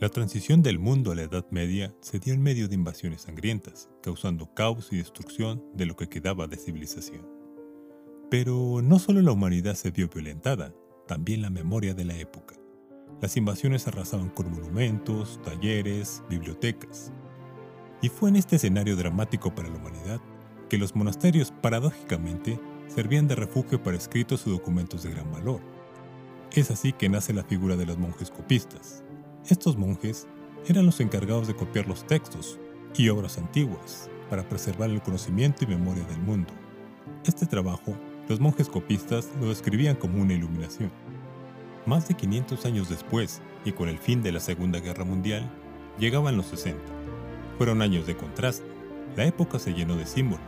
La transición del mundo a la Edad Media se dio en medio de invasiones sangrientas, causando caos y destrucción de lo que quedaba de civilización. Pero no solo la humanidad se vio violentada, también la memoria de la época. Las invasiones arrasaban con monumentos, talleres, bibliotecas. Y fue en este escenario dramático para la humanidad que los monasterios, paradójicamente, servían de refugio para escritos y documentos de gran valor. Es así que nace la figura de los monjes copistas. Estos monjes eran los encargados de copiar los textos y obras antiguas para preservar el conocimiento y memoria del mundo. Este trabajo, los monjes copistas lo describían como una iluminación. Más de 500 años después, y con el fin de la Segunda Guerra Mundial, llegaban los 60. Fueron años de contraste. La época se llenó de símbolos.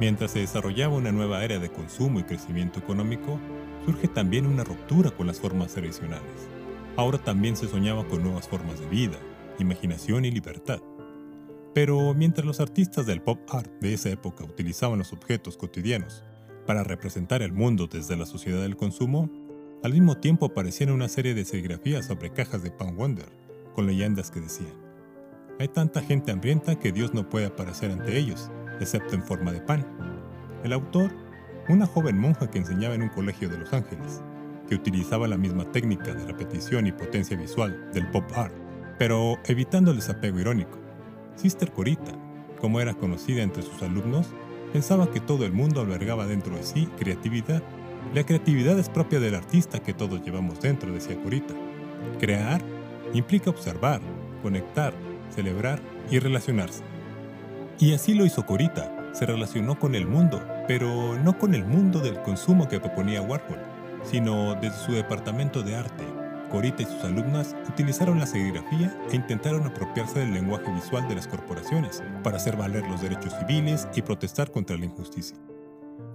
Mientras se desarrollaba una nueva era de consumo y crecimiento económico, surge también una ruptura con las formas tradicionales. Ahora también se soñaba con nuevas formas de vida, imaginación y libertad. Pero mientras los artistas del pop art de esa época utilizaban los objetos cotidianos para representar el mundo desde la sociedad del consumo, al mismo tiempo aparecían una serie de serigrafías sobre cajas de pan Wonder, con leyendas que decían, hay tanta gente hambrienta que Dios no puede aparecer ante ellos, excepto en forma de pan. El autor, una joven monja que enseñaba en un colegio de Los Ángeles, que utilizaba la misma técnica de repetición y potencia visual del pop art, pero evitando el desapego irónico. Sister Corita, como era conocida entre sus alumnos, pensaba que todo el mundo albergaba dentro de sí creatividad la creatividad es propia del artista que todos llevamos dentro, decía Corita. Crear implica observar, conectar, celebrar y relacionarse. Y así lo hizo Corita, se relacionó con el mundo, pero no con el mundo del consumo que proponía Warhol, sino desde su departamento de arte. Corita y sus alumnas utilizaron la serigrafía e intentaron apropiarse del lenguaje visual de las corporaciones para hacer valer los derechos civiles y protestar contra la injusticia.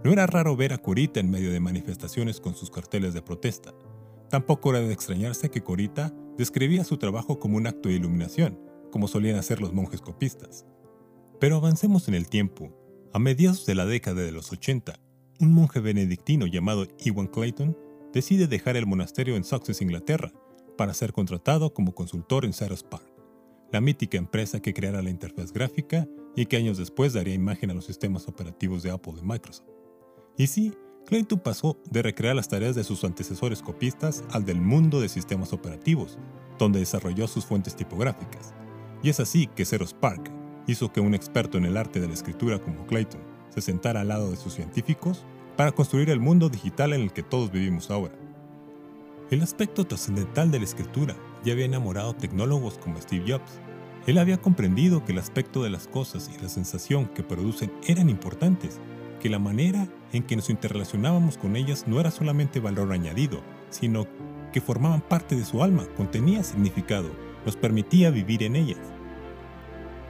No era raro ver a Corita en medio de manifestaciones con sus carteles de protesta. Tampoco era de extrañarse que Corita describía su trabajo como un acto de iluminación, como solían hacer los monjes copistas. Pero avancemos en el tiempo. A mediados de la década de los 80, un monje benedictino llamado Ewan Clayton decide dejar el monasterio en Sussex, Inglaterra, para ser contratado como consultor en Ceres Park, la mítica empresa que creara la interfaz gráfica y que años después daría imagen a los sistemas operativos de Apple y Microsoft. Y sí, Clayton pasó de recrear las tareas de sus antecesores copistas al del mundo de sistemas operativos, donde desarrolló sus fuentes tipográficas. Y es así que Zero Spark hizo que un experto en el arte de la escritura como Clayton se sentara al lado de sus científicos para construir el mundo digital en el que todos vivimos ahora. El aspecto trascendental de la escritura ya había enamorado tecnólogos como Steve Jobs. Él había comprendido que el aspecto de las cosas y la sensación que producen eran importantes que la manera en que nos interrelacionábamos con ellas no era solamente valor añadido, sino que formaban parte de su alma, contenía significado, nos permitía vivir en ellas.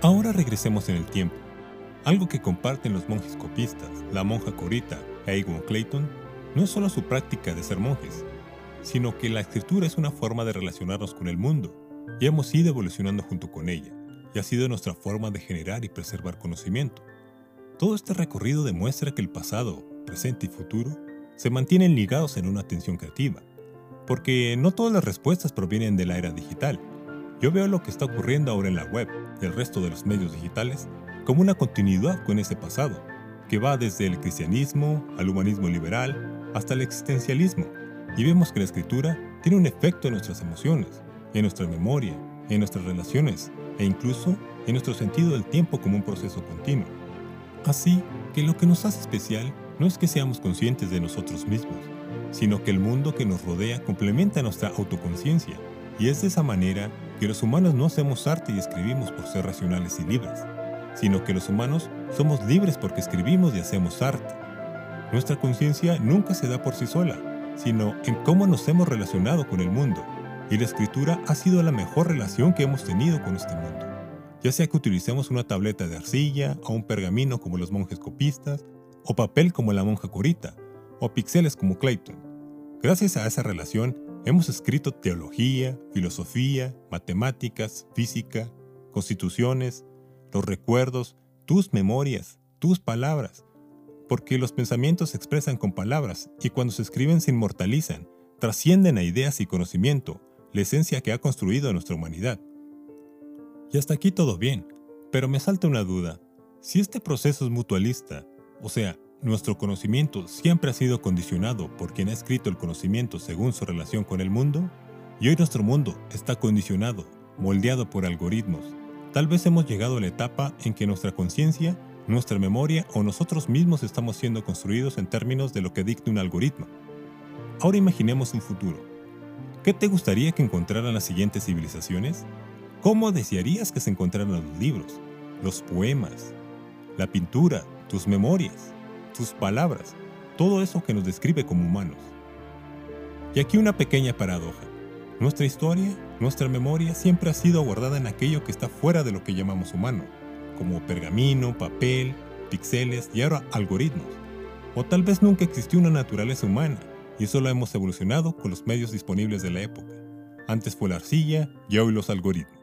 Ahora regresemos en el tiempo. Algo que comparten los monjes copistas, la monja Corita e Egon Clayton, no es solo su práctica de ser monjes, sino que la escritura es una forma de relacionarnos con el mundo, y hemos ido evolucionando junto con ella, y ha sido nuestra forma de generar y preservar conocimiento. Todo este recorrido demuestra que el pasado, presente y futuro se mantienen ligados en una atención creativa, porque no todas las respuestas provienen de la era digital. Yo veo lo que está ocurriendo ahora en la web y el resto de los medios digitales como una continuidad con ese pasado, que va desde el cristianismo al humanismo liberal hasta el existencialismo, y vemos que la escritura tiene un efecto en nuestras emociones, en nuestra memoria, en nuestras relaciones e incluso en nuestro sentido del tiempo como un proceso continuo. Así que lo que nos hace especial no es que seamos conscientes de nosotros mismos, sino que el mundo que nos rodea complementa nuestra autoconciencia, y es de esa manera que los humanos no hacemos arte y escribimos por ser racionales y libres, sino que los humanos somos libres porque escribimos y hacemos arte. Nuestra conciencia nunca se da por sí sola, sino en cómo nos hemos relacionado con el mundo, y la escritura ha sido la mejor relación que hemos tenido con este mundo ya sea que utilicemos una tableta de arcilla o un pergamino como los monjes copistas, o papel como la monja Corita, o píxeles como Clayton. Gracias a esa relación hemos escrito teología, filosofía, matemáticas, física, constituciones, los recuerdos, tus memorias, tus palabras, porque los pensamientos se expresan con palabras y cuando se escriben se inmortalizan, trascienden a ideas y conocimiento, la esencia que ha construido nuestra humanidad. Y hasta aquí todo bien, pero me salta una duda. Si este proceso es mutualista, o sea, nuestro conocimiento siempre ha sido condicionado por quien ha escrito el conocimiento según su relación con el mundo, y hoy nuestro mundo está condicionado, moldeado por algoritmos, tal vez hemos llegado a la etapa en que nuestra conciencia, nuestra memoria o nosotros mismos estamos siendo construidos en términos de lo que dicta un algoritmo. Ahora imaginemos un futuro. ¿Qué te gustaría que encontraran las siguientes civilizaciones? ¿Cómo desearías que se encontraran los libros, los poemas, la pintura, tus memorias, tus palabras, todo eso que nos describe como humanos? Y aquí una pequeña paradoja. Nuestra historia, nuestra memoria siempre ha sido guardada en aquello que está fuera de lo que llamamos humano, como pergamino, papel, píxeles y ahora algoritmos. O tal vez nunca existió una naturaleza humana y solo hemos evolucionado con los medios disponibles de la época. Antes fue la arcilla y hoy los algoritmos.